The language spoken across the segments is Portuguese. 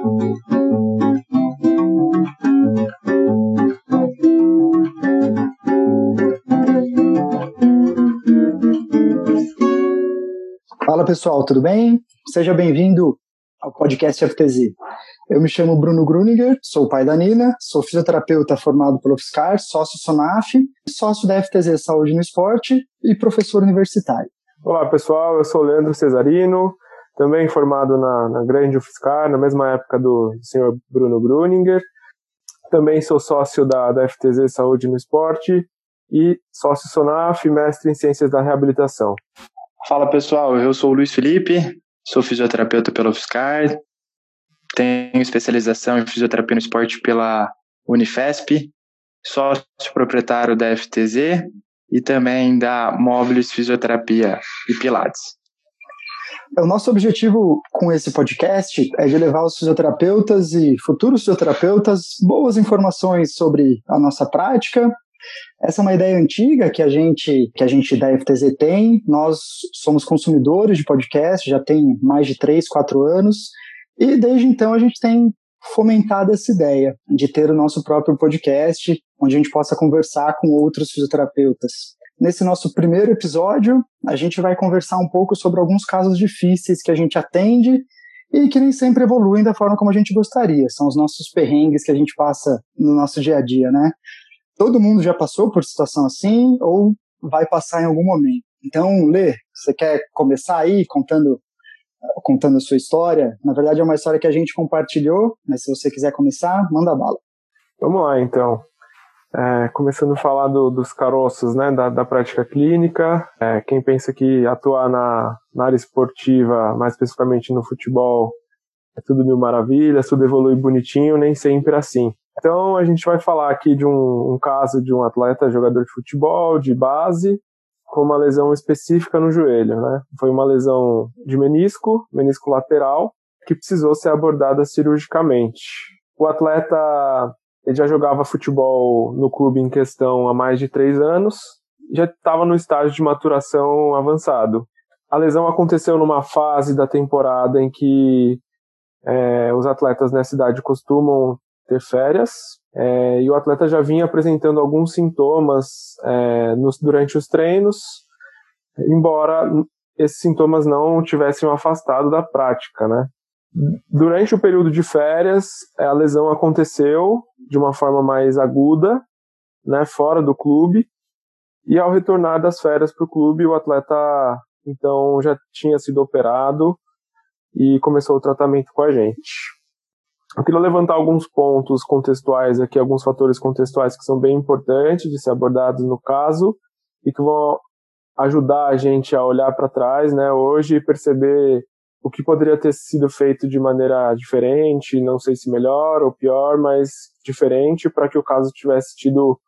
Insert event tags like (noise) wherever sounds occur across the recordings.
Fala pessoal, tudo bem? Seja bem-vindo ao podcast FTZ. Eu me chamo Bruno Gruninger, sou pai da Nina, sou fisioterapeuta formado pelo UFSCar, sócio Sonaf, sócio da FTZ Saúde no Esporte e professor universitário. Olá pessoal, eu sou Leandro Cesarino, também formado na, na grande UFSCar, na mesma época do senhor Bruno Gruninger. Também sou sócio da, da FTZ Saúde no Esporte e sócio Sonaf, mestre em Ciências da Reabilitação. Fala pessoal, eu sou o Luiz Felipe, sou fisioterapeuta pela UFSCar, tenho especialização em fisioterapia no esporte pela Unifesp, sócio proprietário da FTZ e também da Móveis Fisioterapia e Pilates. O nosso objetivo com esse podcast é de levar os fisioterapeutas e futuros fisioterapeutas boas informações sobre a nossa prática. Essa é uma ideia antiga que a gente que a gente da FTZ tem. Nós somos consumidores de podcast, já tem mais de três, quatro anos e desde então a gente tem fomentado essa ideia de ter o nosso próprio podcast, onde a gente possa conversar com outros fisioterapeutas. Nesse nosso primeiro episódio, a gente vai conversar um pouco sobre alguns casos difíceis que a gente atende e que nem sempre evoluem da forma como a gente gostaria. São os nossos perrengues que a gente passa no nosso dia a dia, né? Todo mundo já passou por situação assim ou vai passar em algum momento. Então, Lê, você quer começar aí contando contando a sua história. Na verdade, é uma história que a gente compartilhou, mas se você quiser começar, manda bala. Vamos lá, então. É, começando a falar do, dos caroços, né, da, da prática clínica. É, quem pensa que atuar na, na área esportiva, mais especificamente no futebol, é tudo mil maravilhas, tudo evolui bonitinho, nem sempre é assim. Então, a gente vai falar aqui de um, um caso de um atleta jogador de futebol, de base, com uma lesão específica no joelho, né? Foi uma lesão de menisco, menisco lateral, que precisou ser abordada cirurgicamente. O atleta ele já jogava futebol no clube em questão há mais de três anos, já estava no estágio de maturação avançado. A lesão aconteceu numa fase da temporada em que é, os atletas nessa idade costumam ter férias, é, e o atleta já vinha apresentando alguns sintomas é, nos, durante os treinos, embora esses sintomas não tivessem afastado da prática, né? Durante o período de férias, a lesão aconteceu de uma forma mais aguda, né, fora do clube, e ao retornar das férias para o clube, o atleta então já tinha sido operado e começou o tratamento com a gente. Eu queria levantar alguns pontos contextuais aqui, alguns fatores contextuais que são bem importantes de ser abordados no caso e que vão ajudar a gente a olhar para trás, né, hoje e perceber o que poderia ter sido feito de maneira diferente, não sei se melhor ou pior, mas diferente para que o caso tivesse tido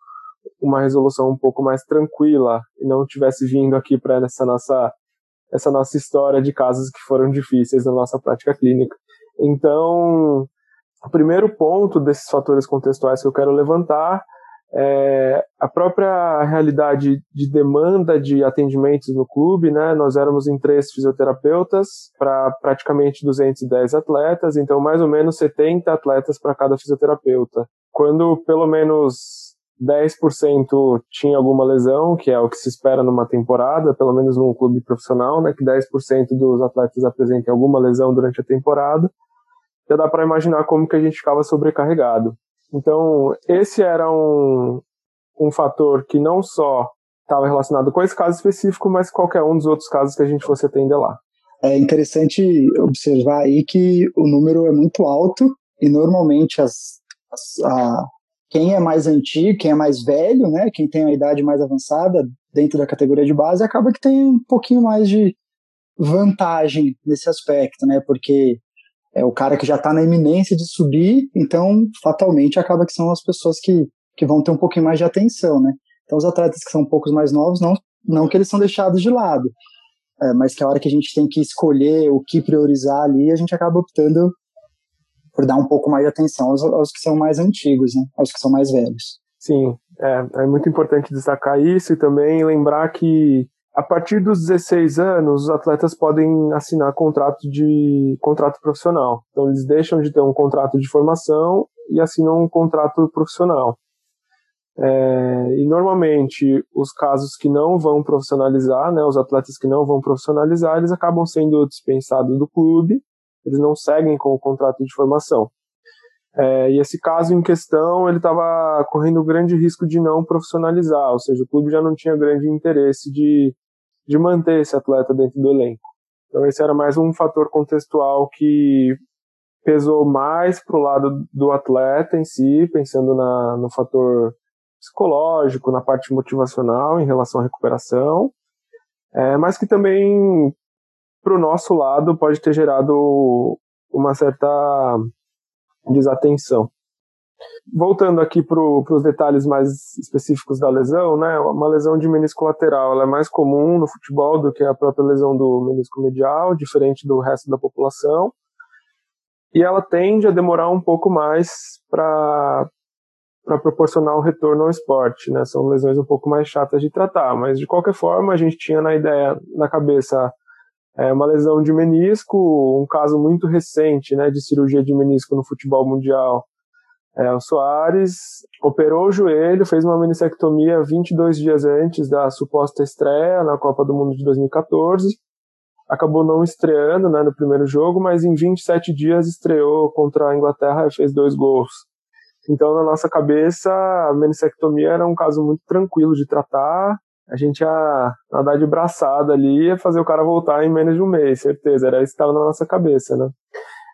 uma resolução um pouco mais tranquila e não tivesse vindo aqui para essa nossa essa nossa história de casos que foram difíceis na nossa prática clínica. Então, o primeiro ponto desses fatores contextuais que eu quero levantar é a própria realidade de demanda de atendimentos no clube, né? Nós éramos em três fisioterapeutas para praticamente 210 atletas, então mais ou menos 70 atletas para cada fisioterapeuta. Quando pelo menos 10% tinha alguma lesão, que é o que se espera numa temporada, pelo menos num clube profissional, né, que 10% dos atletas apresentem alguma lesão durante a temporada já dá para imaginar como que a gente ficava sobrecarregado. Então, esse era um, um fator que não só estava relacionado com esse caso específico, mas qualquer um dos outros casos que a gente fosse atender lá. É interessante observar aí que o número é muito alto e normalmente as, as a, quem é mais antigo, quem é mais velho, né, quem tem a idade mais avançada dentro da categoria de base, acaba que tem um pouquinho mais de vantagem nesse aspecto, né, porque é o cara que já está na iminência de subir, então fatalmente acaba que são as pessoas que, que vão ter um pouquinho mais de atenção, né? Então os atletas que são um pouco mais novos, não, não que eles são deixados de lado, é, mas que a hora que a gente tem que escolher o que priorizar ali, a gente acaba optando por dar um pouco mais de atenção aos, aos que são mais antigos, né? Aos que são mais velhos. Sim, é, é muito importante destacar isso e também lembrar que a partir dos 16 anos, os atletas podem assinar contrato de contrato profissional. Então eles deixam de ter um contrato de formação e assinam um contrato profissional. É, e normalmente os casos que não vão profissionalizar, né, os atletas que não vão profissionalizar, eles acabam sendo dispensados do clube, eles não seguem com o contrato de formação. É, e esse caso em questão, ele estava correndo grande risco de não profissionalizar, ou seja, o clube já não tinha grande interesse de, de manter esse atleta dentro do elenco. Então esse era mais um fator contextual que pesou mais para o lado do atleta em si, pensando na, no fator psicológico, na parte motivacional em relação à recuperação, é, mas que também, para o nosso lado, pode ter gerado uma certa desatenção. Voltando aqui para os detalhes mais específicos da lesão, né, uma lesão de menisco lateral ela é mais comum no futebol do que a própria lesão do menisco medial, diferente do resto da população, e ela tende a demorar um pouco mais para para proporcionar um retorno ao esporte, né? São lesões um pouco mais chatas de tratar, mas de qualquer forma a gente tinha na ideia, na cabeça, é, uma lesão de menisco, um caso muito recente, né, de cirurgia de menisco no futebol mundial. É, o Soares operou o joelho, fez uma meniscectomia 22 dias antes da suposta estreia na Copa do Mundo de 2014. Acabou não estreando né, no primeiro jogo, mas em 27 dias estreou contra a Inglaterra e fez dois gols. Então, na nossa cabeça, a meniscectomia era um caso muito tranquilo de tratar. A gente ia nadar de braçada ali e fazer o cara voltar em menos de um mês, certeza. Era isso que estava na nossa cabeça, né?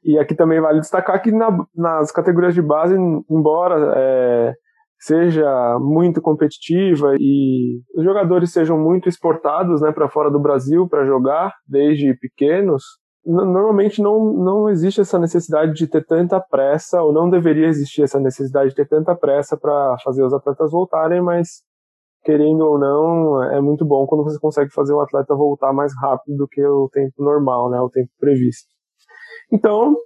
E aqui também vale destacar que na, nas categorias de base, embora é, seja muito competitiva e os jogadores sejam muito exportados né, para fora do Brasil para jogar desde pequenos, normalmente não, não existe essa necessidade de ter tanta pressa, ou não deveria existir essa necessidade de ter tanta pressa para fazer os atletas voltarem, mas querendo ou não, é muito bom quando você consegue fazer o atleta voltar mais rápido do que o tempo normal, né, o tempo previsto. Então,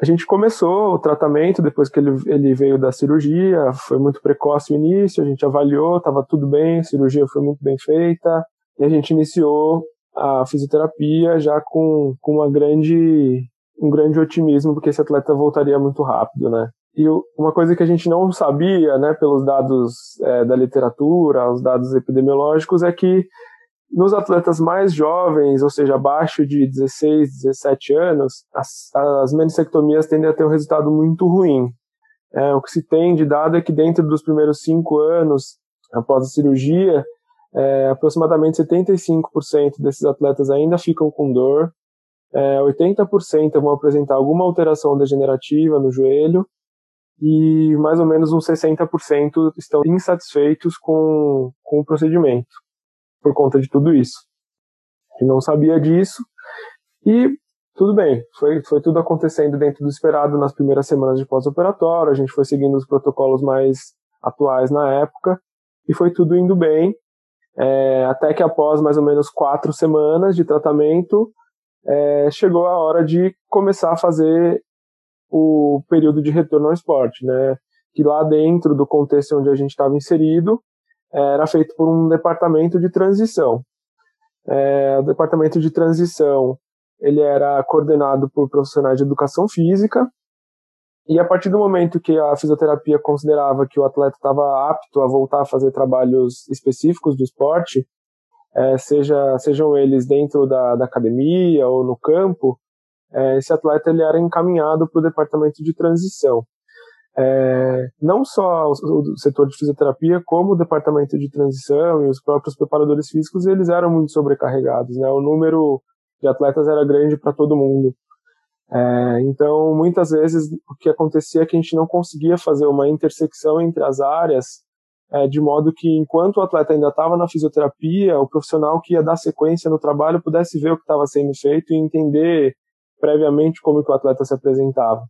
a gente começou o tratamento depois que ele, ele veio da cirurgia, foi muito precoce o início, a gente avaliou, estava tudo bem, a cirurgia foi muito bem feita, e a gente iniciou a fisioterapia já com, com uma grande, um grande otimismo, porque esse atleta voltaria muito rápido, né? E uma coisa que a gente não sabia, né, pelos dados é, da literatura, os dados epidemiológicos, é que nos atletas mais jovens, ou seja, abaixo de 16, 17 anos, as, as tendem a ter um resultado muito ruim. É, o que se tem de dado é que dentro dos primeiros cinco anos após a cirurgia, é, aproximadamente 75% desses atletas ainda ficam com dor, é, 80% vão apresentar alguma alteração degenerativa no joelho e mais ou menos uns 60% estão insatisfeitos com, com o procedimento por conta de tudo isso. Gente não sabia disso e tudo bem, foi, foi tudo acontecendo dentro do esperado nas primeiras semanas de pós-operatório, a gente foi seguindo os protocolos mais atuais na época e foi tudo indo bem é, até que após mais ou menos quatro semanas de tratamento, é, chegou a hora de começar a fazer o período de retorno ao esporte, né? Que lá dentro do contexto onde a gente estava inserido, era feito por um departamento de transição. É, o departamento de transição ele era coordenado por profissionais de educação física e a partir do momento que a fisioterapia considerava que o atleta estava apto a voltar a fazer trabalhos específicos do esporte, é, seja, sejam eles dentro da, da academia ou no campo, é, esse atleta ele era encaminhado para o departamento de transição. É, não só o, o, setor de fisioterapia, como o departamento de transição e os próprios preparadores físicos, eles eram muito sobrecarregados. Né? O número de atletas era grande para todo mundo. É, então, muitas vezes, o que acontecia é que a gente não conseguia fazer uma intersecção entre as áreas, é, de modo que, enquanto o atleta ainda estava na fisioterapia, o profissional que ia dar sequência no trabalho pudesse ver o que estava sendo feito e entender previamente como que o atleta se apresentava.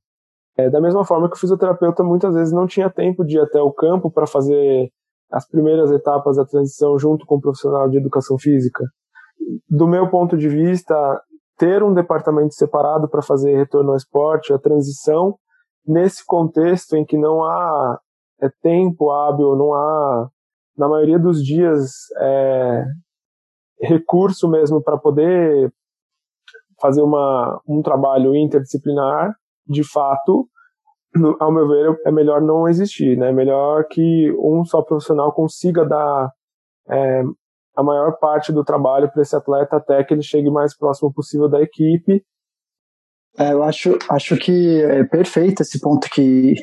É, da mesma forma que o fisioterapeuta muitas vezes não tinha tempo de ir até o campo para fazer as primeiras etapas da transição junto com o profissional de educação física. Do meu ponto de vista, ter um departamento separado para fazer retorno ao esporte, a transição, nesse contexto em que não há é, tempo hábil, não há, na maioria dos dias, é, recurso mesmo para poder fazer uma, um trabalho interdisciplinar, de fato, ao meu ver, é melhor não existir, né? É melhor que um só profissional consiga dar é, a maior parte do trabalho para esse atleta até que ele chegue mais próximo possível da equipe. É, eu acho, acho que é perfeito esse ponto que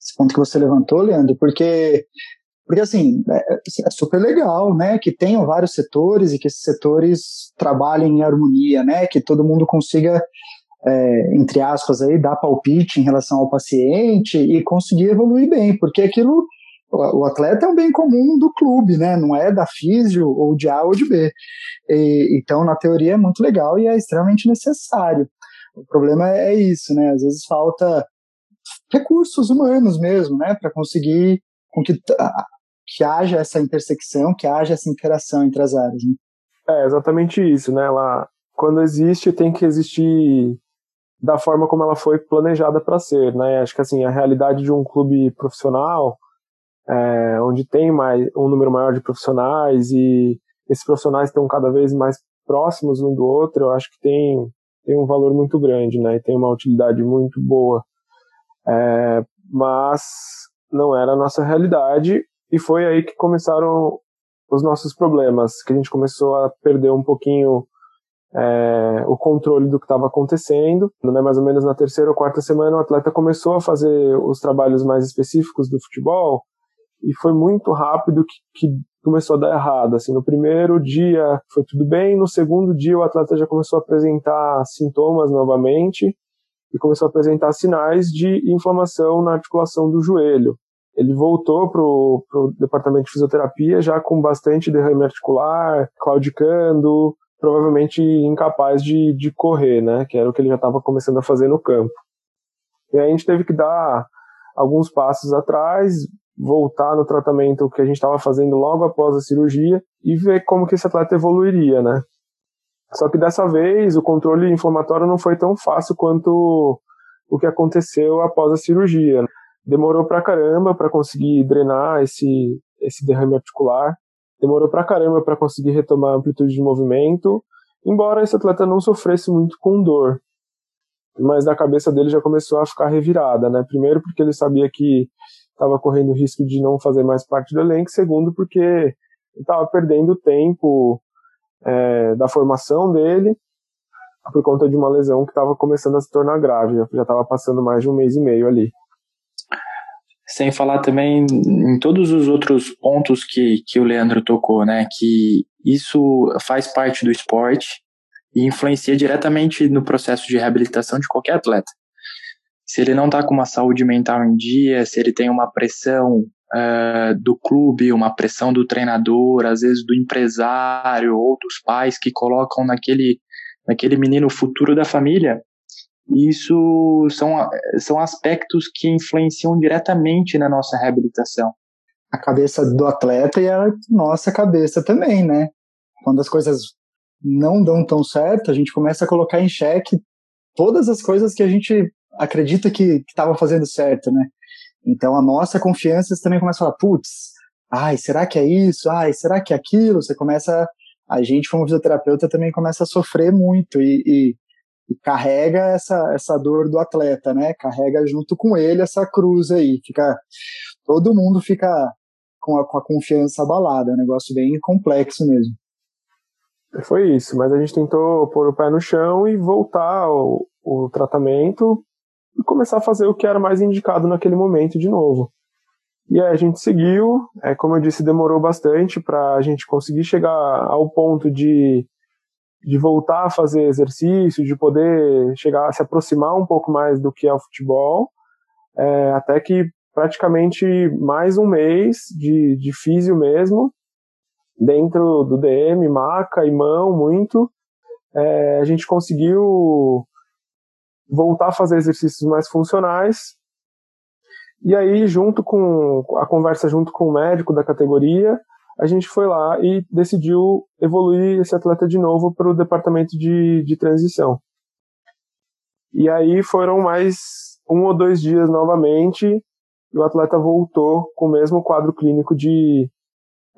esse ponto que você levantou, Leandro, porque porque assim é, é super legal, né, que tenham vários setores e que esses setores trabalhem em harmonia, né, que todo mundo consiga é, entre aspas, aí, dar palpite em relação ao paciente e conseguir evoluir bem, porque aquilo, o atleta é um bem comum do clube, né? Não é da físio ou de A ou de B. E, então, na teoria, é muito legal e é extremamente necessário. O problema é isso, né? Às vezes falta recursos humanos mesmo, né? Para conseguir com que, que haja essa intersecção, que haja essa interação entre as áreas. Né? É exatamente isso, né? Ela, quando existe, tem que existir da forma como ela foi planejada para ser, né? Acho que assim a realidade de um clube profissional, é, onde tem mais um número maior de profissionais e esses profissionais estão cada vez mais próximos um do outro, eu acho que tem tem um valor muito grande, né? E tem uma utilidade muito boa, é, mas não era a nossa realidade e foi aí que começaram os nossos problemas, que a gente começou a perder um pouquinho é, o controle do que estava acontecendo. Né, mais ou menos na terceira ou quarta semana, o atleta começou a fazer os trabalhos mais específicos do futebol e foi muito rápido que, que começou a dar errado. Assim, no primeiro dia foi tudo bem, no segundo dia o atleta já começou a apresentar sintomas novamente e começou a apresentar sinais de inflamação na articulação do joelho. Ele voltou para o departamento de fisioterapia já com bastante derrame articular, claudicando, provavelmente incapaz de, de correr, né? Que era o que ele já estava começando a fazer no campo. E aí a gente teve que dar alguns passos atrás, voltar no tratamento que a gente estava fazendo logo após a cirurgia e ver como que esse atleta evoluiria, né? Só que dessa vez o controle inflamatório não foi tão fácil quanto o que aconteceu após a cirurgia. Demorou pra caramba para conseguir drenar esse, esse derrame articular demorou pra caramba para conseguir retomar a amplitude de movimento, embora esse atleta não sofresse muito com dor. Mas a cabeça dele já começou a ficar revirada, né? Primeiro porque ele sabia que estava correndo risco de não fazer mais parte do elenco, segundo porque estava perdendo tempo é, da formação dele por conta de uma lesão que estava começando a se tornar grave, já estava passando mais de um mês e meio ali. Sem falar também em todos os outros pontos que, que o Leandro tocou, né? Que isso faz parte do esporte e influencia diretamente no processo de reabilitação de qualquer atleta. Se ele não está com uma saúde mental em dia, se ele tem uma pressão uh, do clube, uma pressão do treinador, às vezes do empresário ou dos pais que colocam naquele, naquele menino o futuro da família, isso são, são aspectos que influenciam diretamente na nossa reabilitação. A cabeça do atleta e a nossa cabeça também, né? Quando as coisas não dão tão certo, a gente começa a colocar em xeque todas as coisas que a gente acredita que estava fazendo certo, né? Então a nossa confiança também começa a falar, putz, ai, será que é isso? Ai, será que é aquilo? Você começa, a gente como fisioterapeuta também começa a sofrer muito e, e e carrega essa, essa dor do atleta, né? Carrega junto com ele essa cruz aí. Fica, todo mundo fica com a, com a confiança abalada. É um negócio bem complexo mesmo. Foi isso, mas a gente tentou pôr o pé no chão e voltar ao, o tratamento e começar a fazer o que era mais indicado naquele momento de novo. E aí a gente seguiu, é, como eu disse, demorou bastante para a gente conseguir chegar ao ponto de de voltar a fazer exercício, de poder chegar a se aproximar um pouco mais do que é o futebol, é, até que praticamente mais um mês de, de físio mesmo, dentro do DM, maca e mão, muito, é, a gente conseguiu voltar a fazer exercícios mais funcionais. E aí, junto com a conversa junto com o médico da categoria, a gente foi lá e decidiu evoluir esse atleta de novo para o departamento de, de transição. E aí foram mais um ou dois dias novamente e o atleta voltou com o mesmo quadro clínico de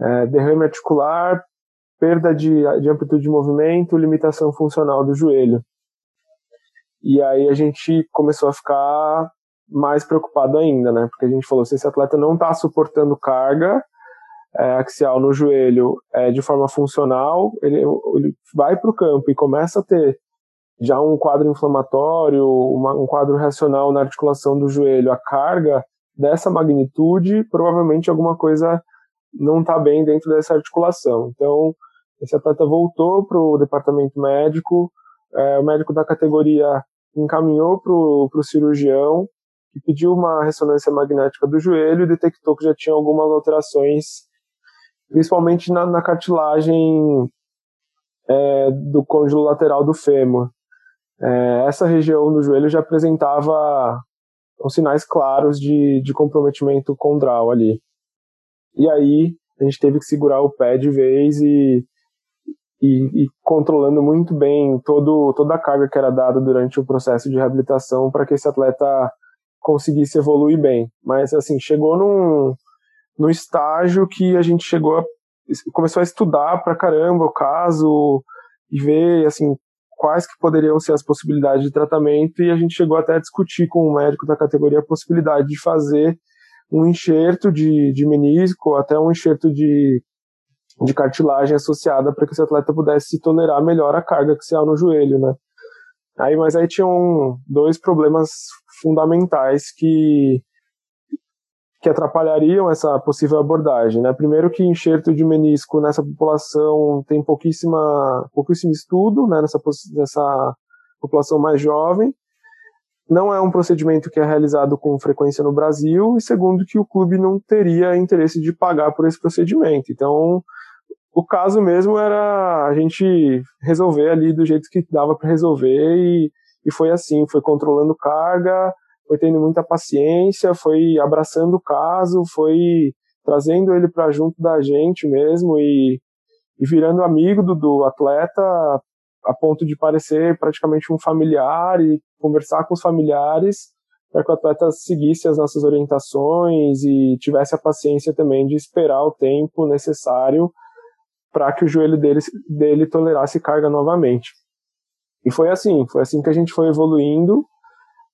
é, derrame articular, perda de, de amplitude de movimento, limitação funcional do joelho. E aí a gente começou a ficar mais preocupado ainda, né? Porque a gente falou, se esse atleta não está suportando carga é, axial no joelho é, de forma funcional, ele, ele vai para o campo e começa a ter já um quadro inflamatório, uma, um quadro reacional na articulação do joelho, a carga dessa magnitude, provavelmente alguma coisa não está bem dentro dessa articulação. Então, esse atleta voltou para o departamento médico, é, o médico da categoria encaminhou para o cirurgião, que pediu uma ressonância magnética do joelho e detectou que já tinha algumas alterações, principalmente na, na cartilagem é, do côndilo lateral do fêmur. É, essa região do joelho já apresentava os sinais claros de, de comprometimento condral ali. E aí a gente teve que segurar o pé de vez e, e, e controlando muito bem todo, toda a carga que era dada durante o processo de reabilitação para que esse atleta conseguisse evoluir bem. Mas assim, chegou num, num estágio que a gente chegou a, começou a estudar pra caramba o caso e ver assim quais que poderiam ser as possibilidades de tratamento e a gente chegou até a discutir com o médico da categoria a possibilidade de fazer um enxerto de, de menisco, até um enxerto de, de cartilagem associada para que esse atleta pudesse tolerar melhor a carga axial no joelho, né? Aí, mas aí tinham dois problemas fundamentais que que atrapalhariam essa possível abordagem. Né? Primeiro que enxerto de menisco nessa população tem pouquíssima, pouquíssimo estudo né, nessa, nessa população mais jovem. Não é um procedimento que é realizado com frequência no Brasil. E segundo que o clube não teria interesse de pagar por esse procedimento. Então, o caso mesmo era a gente resolver ali do jeito que dava para resolver e, e foi assim, foi controlando carga, foi tendo muita paciência, foi abraçando o caso, foi trazendo ele para junto da gente mesmo e, e virando amigo do, do atleta a ponto de parecer praticamente um familiar e conversar com os familiares para que o atleta seguisse as nossas orientações e tivesse a paciência também de esperar o tempo necessário para que o joelho dele, dele tolerasse carga novamente. E foi assim, foi assim que a gente foi evoluindo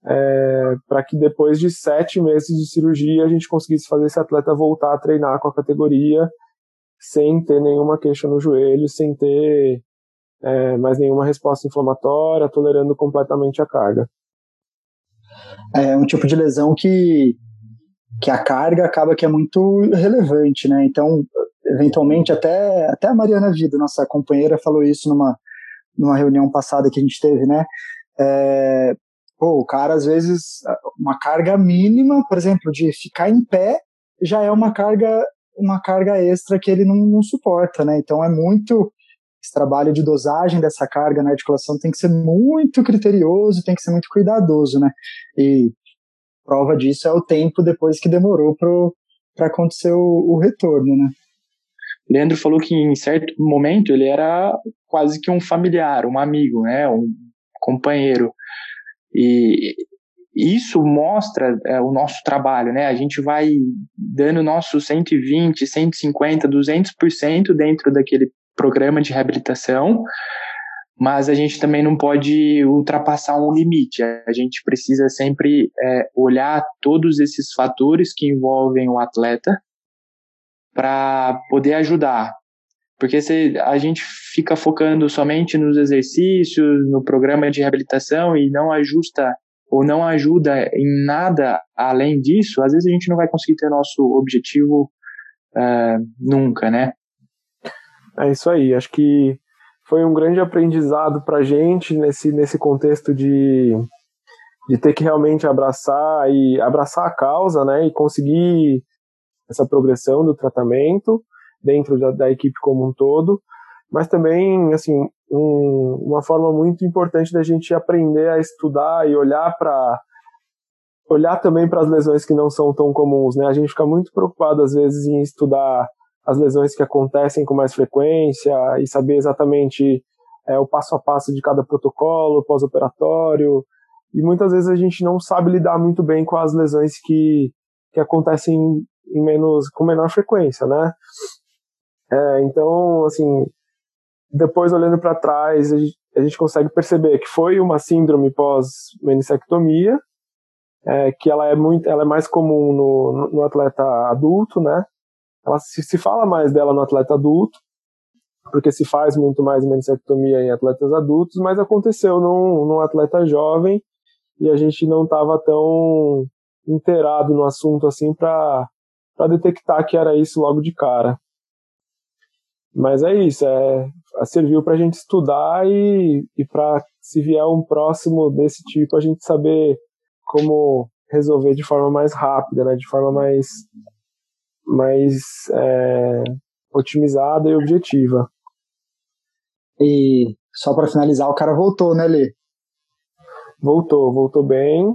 é, para que depois de sete meses de cirurgia a gente conseguisse fazer esse atleta voltar a treinar com a categoria sem ter nenhuma queixa no joelho, sem ter é, mais nenhuma resposta inflamatória, tolerando completamente a carga. É um tipo de lesão que, que a carga acaba que é muito relevante, né? Então, eventualmente, até, até a Mariana Vida, nossa companheira, falou isso numa, numa reunião passada que a gente teve, né? É, Pô, o cara, às vezes, uma carga mínima, por exemplo, de ficar em pé, já é uma carga, uma carga extra que ele não, não suporta, né? Então é muito. Esse trabalho de dosagem dessa carga na articulação tem que ser muito criterioso, tem que ser muito cuidadoso, né? E prova disso é o tempo depois que demorou para acontecer o, o retorno, né? Leandro falou que em certo momento ele era quase que um familiar, um amigo, né, um companheiro. E isso mostra é, o nosso trabalho, né? A gente vai dando nosso 120, 150, 200% dentro daquele programa de reabilitação, mas a gente também não pode ultrapassar um limite. A gente precisa sempre é, olhar todos esses fatores que envolvem o atleta para poder ajudar. Porque se a gente fica focando somente nos exercícios, no programa de reabilitação e não ajusta ou não ajuda em nada além disso, às vezes a gente não vai conseguir ter nosso objetivo uh, nunca, né? É isso aí. Acho que foi um grande aprendizado para a gente nesse, nesse contexto de, de ter que realmente abraçar e abraçar a causa, né? E conseguir essa progressão do tratamento dentro da, da equipe como um todo, mas também, assim, um, uma forma muito importante da gente aprender a estudar e olhar para olhar também para as lesões que não são tão comuns, né? A gente fica muito preocupado às vezes em estudar as lesões que acontecem com mais frequência e saber exatamente é, o passo a passo de cada protocolo pós-operatório. E muitas vezes a gente não sabe lidar muito bem com as lesões que, que acontecem em menos, com menor frequência, né? É, então, assim, depois olhando para trás, a gente, a gente, consegue perceber que foi uma síndrome pós-menissectomia, é, que ela é muito, ela é mais comum no, no atleta adulto, né? Ela se, se fala mais dela no atleta adulto, porque se faz muito mais menissectomia em atletas adultos, mas aconteceu num, num atleta jovem e a gente não estava tão inteirado no assunto assim para detectar que era isso logo de cara. Mas é isso, é, serviu para a gente estudar e, e para se vier um próximo desse tipo a gente saber como resolver de forma mais rápida, né, de forma mais mais é, otimizada e objetiva. E só para finalizar, o cara voltou, né, Lê? Voltou, voltou bem.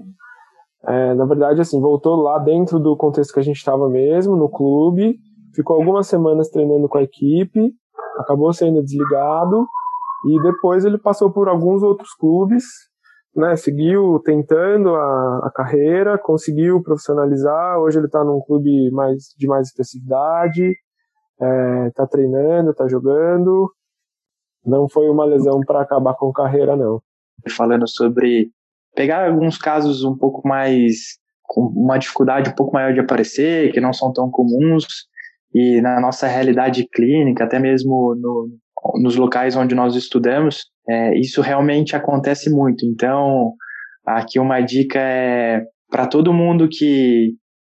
É, na verdade, assim, voltou lá dentro do contexto que a gente estava mesmo, no clube. Ficou algumas semanas treinando com a equipe, acabou sendo desligado. E depois ele passou por alguns outros clubes, né? Seguiu tentando a, a carreira, conseguiu profissionalizar. Hoje ele está num clube mais, de mais especificidade, está é, treinando, está jogando. Não foi uma lesão para acabar com carreira, não. Falando sobre pegar alguns casos um pouco mais com uma dificuldade um pouco maior de aparecer, que não são tão comuns, e na nossa realidade clínica, até mesmo no, nos locais onde nós estudamos, é, isso realmente acontece muito. Então, aqui uma dica é para todo mundo que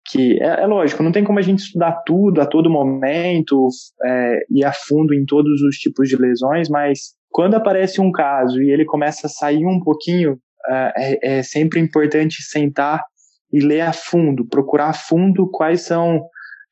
que é, é, lógico, não tem como a gente estudar tudo a todo momento é, e a fundo em todos os tipos de lesões, mas quando aparece um caso e ele começa a sair um pouquinho, é, é, é sempre importante sentar e ler a fundo, procurar a fundo quais são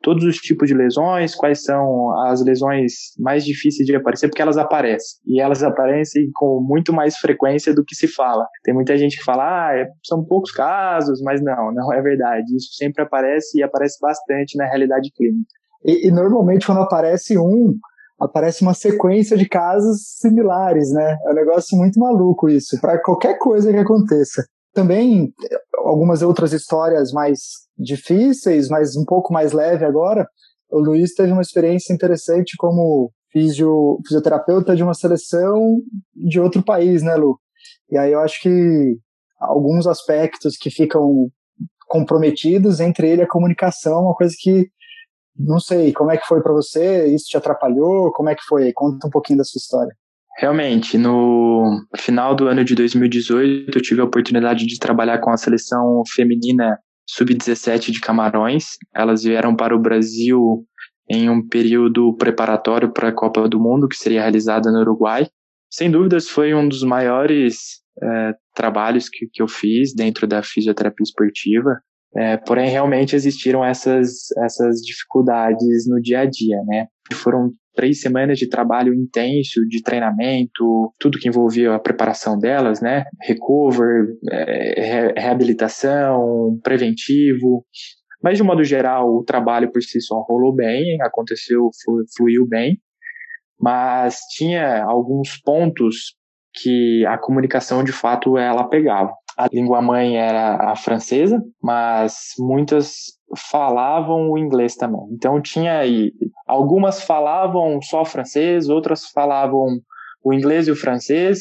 todos os tipos de lesões, quais são as lesões mais difíceis de aparecer, porque elas aparecem. E elas aparecem com muito mais frequência do que se fala. Tem muita gente que fala, ah, é, são poucos casos, mas não, não é verdade. Isso sempre aparece e aparece bastante na realidade clínica. E, e normalmente quando aparece um, aparece uma sequência de casos similares, né? É um negócio muito maluco isso, para qualquer coisa que aconteça. Também algumas outras histórias mais difíceis, mas um pouco mais leve agora. O Luiz teve uma experiência interessante como fisio, fisioterapeuta de uma seleção de outro país, né, Lu? E aí eu acho que alguns aspectos que ficam comprometidos, entre ele a comunicação, uma coisa que não sei, como é que foi para você? Isso te atrapalhou? Como é que foi? Conta um pouquinho da sua história. Realmente, no final do ano de 2018, eu tive a oportunidade de trabalhar com a seleção feminina sub-17 de Camarões. Elas vieram para o Brasil em um período preparatório para a Copa do Mundo, que seria realizada no Uruguai. Sem dúvidas, foi um dos maiores é, trabalhos que, que eu fiz dentro da fisioterapia esportiva. É, porém, realmente existiram essas, essas dificuldades no dia a dia, né? Foram três semanas de trabalho intenso, de treinamento, tudo que envolvia a preparação delas, né? Recover, é, reabilitação, preventivo. Mas, de modo geral, o trabalho por si só rolou bem, aconteceu, fluiu bem, mas tinha alguns pontos que a comunicação, de fato, ela pegava. A língua mãe era a francesa, mas muitas falavam o inglês também. Então tinha aí, algumas falavam só francês, outras falavam o inglês e o francês,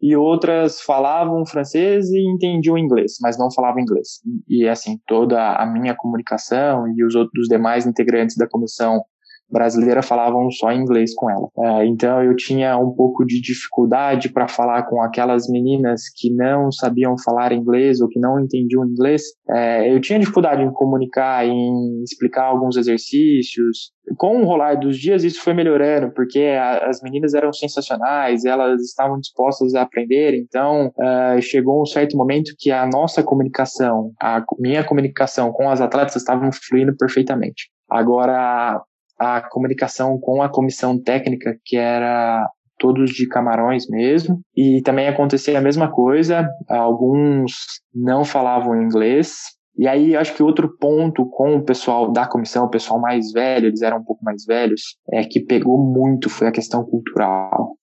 e outras falavam francês e entendiam inglês, mas não falavam inglês. E assim, toda a minha comunicação e os outros demais integrantes da comissão brasileira falavam só inglês com ela. É, então eu tinha um pouco de dificuldade para falar com aquelas meninas que não sabiam falar inglês ou que não entendiam inglês. É, eu tinha dificuldade em comunicar, em explicar alguns exercícios. Com o rolar dos dias isso foi melhorando, porque as meninas eram sensacionais, elas estavam dispostas a aprender. Então é, chegou um certo momento que a nossa comunicação, a minha comunicação com as atletas estavam fluindo perfeitamente. Agora, a comunicação com a comissão técnica, que era todos de Camarões mesmo, e também acontecia a mesma coisa, alguns não falavam inglês, e aí acho que outro ponto com o pessoal da comissão, o pessoal mais velho, eles eram um pouco mais velhos, é que pegou muito foi a questão cultural.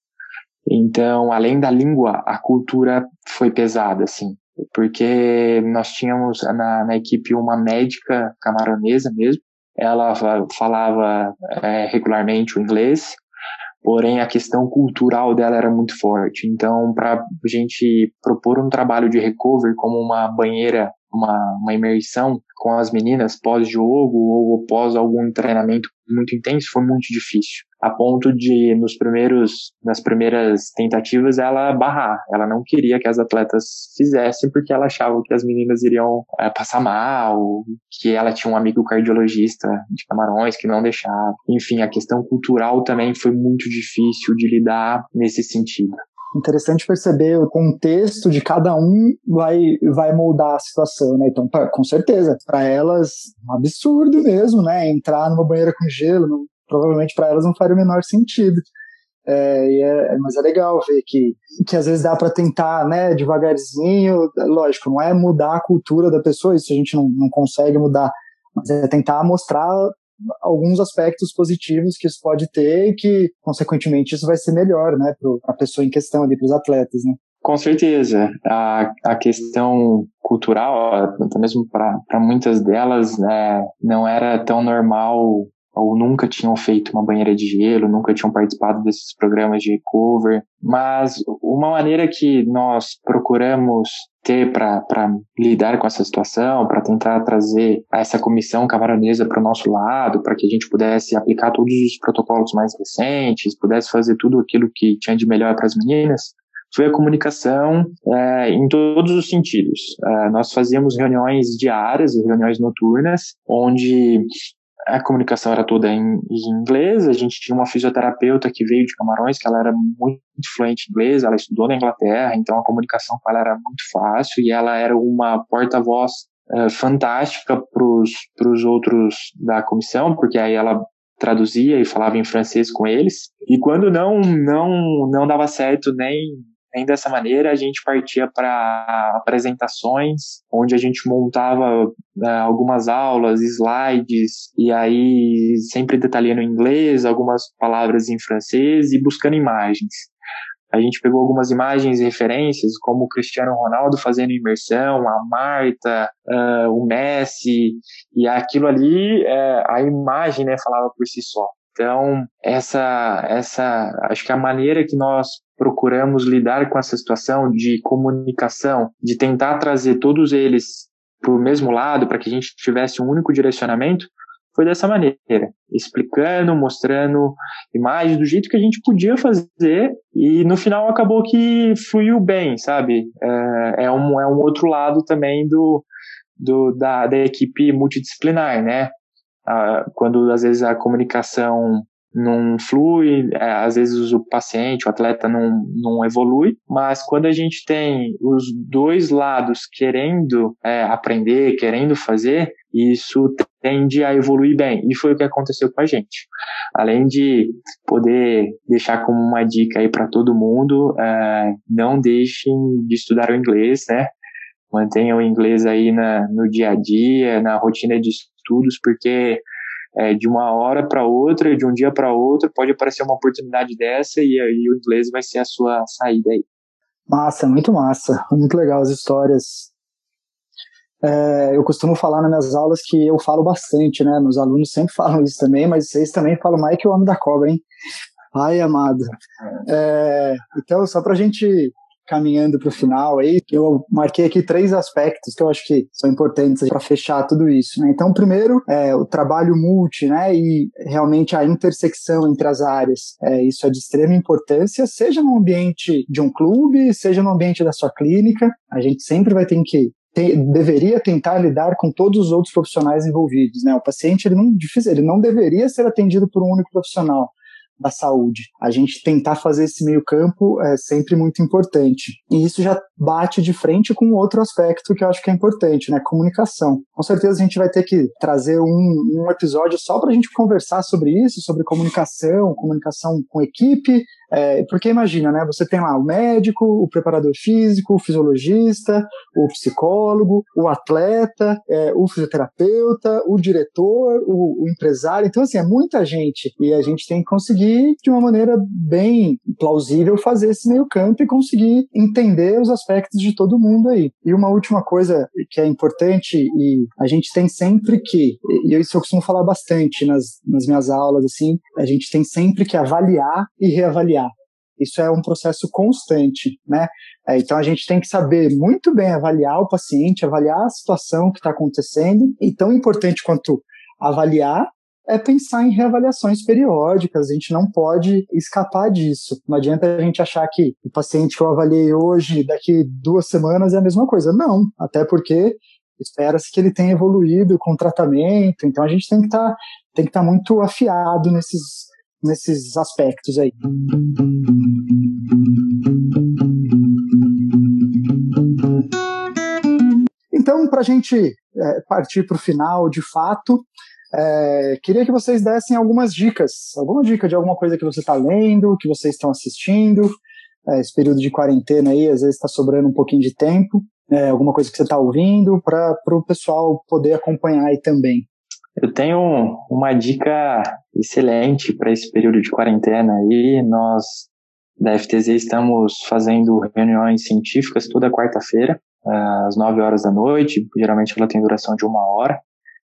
Então, além da língua, a cultura foi pesada, assim, porque nós tínhamos na, na equipe uma médica camaronesa mesmo, ela falava é, regularmente o inglês, porém a questão cultural dela era muito forte. Então, para a gente propor um trabalho de recovery como uma banheira uma, uma imersão com as meninas pós-jogo ou pós algum treinamento muito intenso foi muito difícil. A ponto de, nos primeiros, nas primeiras tentativas, ela barrar. Ela não queria que as atletas fizessem porque ela achava que as meninas iriam é, passar mal, que ela tinha um amigo cardiologista de Camarões que não deixava. Enfim, a questão cultural também foi muito difícil de lidar nesse sentido interessante perceber o contexto de cada um vai, vai moldar a situação, né? Então, com certeza, para elas, um absurdo mesmo, né? Entrar numa banheira com gelo, provavelmente para elas não faria o menor sentido. É, é, mas é legal ver que, que às vezes dá para tentar, né, devagarzinho, lógico, não é mudar a cultura da pessoa, isso a gente não, não consegue mudar, mas é tentar mostrar alguns aspectos positivos que isso pode ter e que, consequentemente, isso vai ser melhor, né, para a pessoa em questão ali, para os atletas, né? Com certeza. A, a questão cultural, até mesmo para muitas delas, né, não era tão normal ou nunca tinham feito uma banheira de gelo, nunca tinham participado desses programas de cover. Mas uma maneira que nós procuramos ter para lidar com essa situação, para tentar trazer essa comissão camaronesa para o nosso lado, para que a gente pudesse aplicar todos os protocolos mais recentes, pudesse fazer tudo aquilo que tinha de melhor para as meninas, foi a comunicação é, em todos os sentidos. É, nós fazíamos reuniões diárias, reuniões noturnas, onde a comunicação era toda em, em, inglês. A gente tinha uma fisioterapeuta que veio de Camarões, que ela era muito fluente em inglês, ela estudou na Inglaterra, então a comunicação com ela era muito fácil e ela era uma porta-voz uh, fantástica para os outros da comissão, porque aí ela traduzia e falava em francês com eles. E quando não não não dava certo nem nem dessa maneira, a gente partia para apresentações, onde a gente montava uh, algumas aulas, slides, e aí sempre detalhando em inglês, algumas palavras em francês e buscando imagens. A gente pegou algumas imagens e referências, como o Cristiano Ronaldo fazendo imersão, a Marta, uh, o Messi, e aquilo ali, uh, a imagem né, falava por si só. Então, essa, essa, acho que a maneira que nós procuramos lidar com essa situação de comunicação, de tentar trazer todos eles para o mesmo lado, para que a gente tivesse um único direcionamento, foi dessa maneira, explicando, mostrando imagens do jeito que a gente podia fazer e no final acabou que fluiu bem, sabe? É, é um, é um outro lado também do, do da, da equipe multidisciplinar, né? Ah, quando às vezes a comunicação não flui, é, às vezes o paciente, o atleta não, não evolui, mas quando a gente tem os dois lados querendo é, aprender, querendo fazer, isso tende a evoluir bem. E foi o que aconteceu com a gente. Além de poder deixar como uma dica aí para todo mundo, é, não deixem de estudar o inglês, né? Mantenham o inglês aí na, no dia a dia, na rotina de estudos, porque é, de uma hora para outra, de um dia para outro, pode aparecer uma oportunidade dessa e aí o inglês vai ser a sua saída aí. Massa, muito massa, muito legal as histórias. É, eu costumo falar nas minhas aulas que eu falo bastante, né? Meus alunos sempre (laughs) falam isso também, mas vocês também falam mais que o homem da cobra, hein? Ai, amado. É, então, só para a gente caminhando para o final aí, eu marquei aqui três aspectos que eu acho que são importantes para fechar tudo isso. Né? Então, primeiro, é o trabalho multi, né? E realmente a intersecção entre as áreas. É, isso é de extrema importância, seja no ambiente de um clube, seja no ambiente da sua clínica. A gente sempre vai ter que deveria tentar lidar com todos os outros profissionais envolvidos, né? O paciente ele não, ele não deveria ser atendido por um único profissional da saúde. A gente tentar fazer esse meio campo é sempre muito importante. E isso já bate de frente com outro aspecto que eu acho que é importante, né? Comunicação. Com certeza a gente vai ter que trazer um, um episódio só para a gente conversar sobre isso, sobre comunicação, comunicação com equipe, É, porque imagina, né? Você tem lá o médico, o preparador físico, o fisiologista, o psicólogo, o atleta, é, o fisioterapeuta, o diretor, o, o, empresário. Então, assim, é muita gente. E a gente tem que conseguir, de uma maneira bem plausível, fazer esse meio campo e conseguir entender os aspectos de todo mundo aí. E uma última coisa que é importante, e a gente tem sempre que, e isso eu costumo falar bastante nas, nas minhas aulas, assim, a gente tem sempre que avaliar e reavaliar. Isso é um processo constante, né? É, então a gente tem que saber muito bem avaliar o paciente, avaliar a situação que está acontecendo, e tão importante quanto avaliar é pensar em reavaliações periódicas, a gente não pode escapar disso. Não adianta a gente achar que o paciente que eu avaliei hoje, daqui duas semanas é a mesma coisa. Não, até porque espera-se que ele tenha evoluído com o tratamento, então a gente tem que estar tá, tem que estar tá muito afiado nesses, nesses aspectos aí. Então, para a gente é, partir para o final, de fato, é, queria que vocês dessem algumas dicas, alguma dica de alguma coisa que você está lendo, que vocês estão assistindo. É, esse período de quarentena aí, às vezes está sobrando um pouquinho de tempo. É, alguma coisa que você está ouvindo, para o pessoal poder acompanhar aí também. Eu tenho uma dica excelente para esse período de quarentena aí. Nós da FTZ estamos fazendo reuniões científicas toda quarta-feira, às 9 horas da noite. Geralmente ela tem duração de uma hora.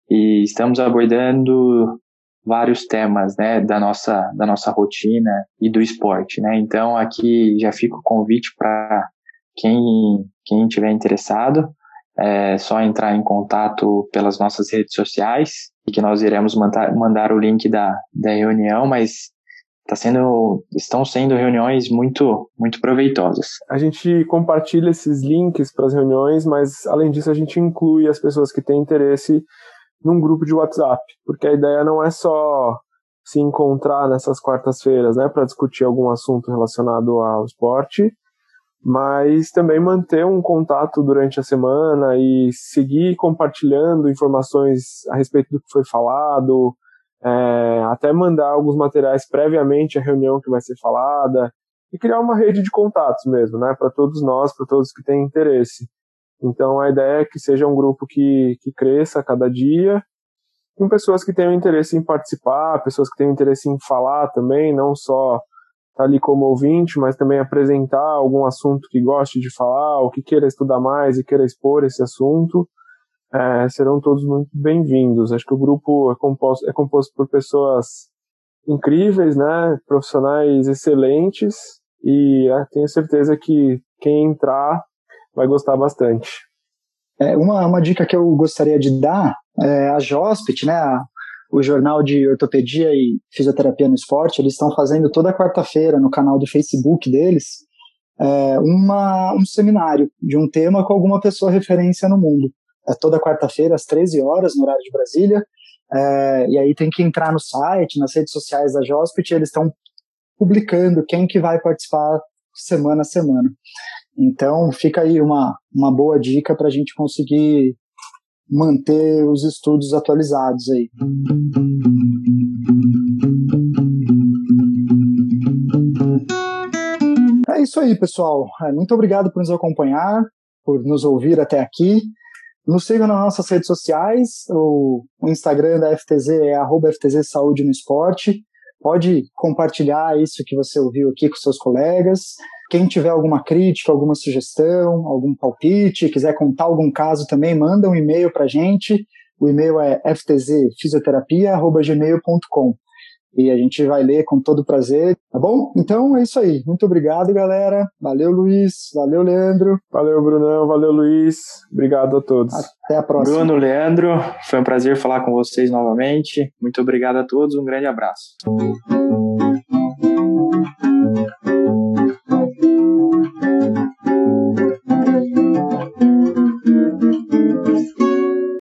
E estamos abordando vários temas, né, da nossa, da nossa rotina e do esporte, né. Então aqui já fica o convite para quem, quem tiver interessado, é só entrar em contato pelas nossas redes sociais e que nós iremos mandar, mandar o link da, da reunião, mas tá sendo, estão sendo reuniões muito, muito proveitosas. A gente compartilha esses links para as reuniões, mas além disso a gente inclui as pessoas que têm interesse num grupo de WhatsApp, porque a ideia não é só se encontrar nessas quartas-feiras, né, para discutir algum assunto relacionado ao esporte, mas também manter um contato durante a semana e seguir compartilhando informações a respeito do que foi falado, é, até mandar alguns materiais previamente à reunião que vai ser falada e criar uma rede de contatos mesmo, né, para todos nós, para todos que têm interesse. Então a ideia é que seja um grupo que, que cresça a cada dia, com pessoas que tenham interesse em participar, pessoas que tenham interesse em falar também, não só estar tá ali como ouvinte, mas também apresentar algum assunto que goste de falar, ou que queira estudar mais e queira expor esse assunto, é, serão todos muito bem-vindos. Acho que o grupo é composto, é composto por pessoas incríveis, né, profissionais excelentes, e é, tenho certeza que quem entrar vai gostar bastante. É, uma, uma dica que eu gostaria de dar é a Jospit, né, a, o jornal de ortopedia e fisioterapia no esporte, eles estão fazendo toda quarta-feira no canal do Facebook deles é, uma, um seminário de um tema com alguma pessoa referência no mundo. É toda quarta-feira, às 13 horas, no horário de Brasília. É, e aí tem que entrar no site, nas redes sociais da Jospit, eles estão publicando quem que vai participar semana a semana. Então, fica aí uma, uma boa dica para a gente conseguir manter os estudos atualizados aí. É isso aí, pessoal. É, muito obrigado por nos acompanhar, por nos ouvir até aqui. Nos sigam nas nossas redes sociais. O, Instagram da FTZ é FTZ Saúde no Esporte. Pode compartilhar isso que você ouviu aqui com seus colegas. Quem tiver alguma crítica, alguma sugestão, algum palpite, quiser contar algum caso também, manda um e-mail para a gente. O e-mail é ftzfisioterapia.gmail.com e a gente vai ler com todo prazer, tá bom? Então é isso aí. Muito obrigado, galera. Valeu, Luiz. Valeu, Leandro. Valeu, Brunão. Valeu, Luiz. Obrigado a todos. Até a próxima. Bruno, Leandro, foi um prazer falar com vocês novamente. Muito obrigado a todos. Um grande abraço.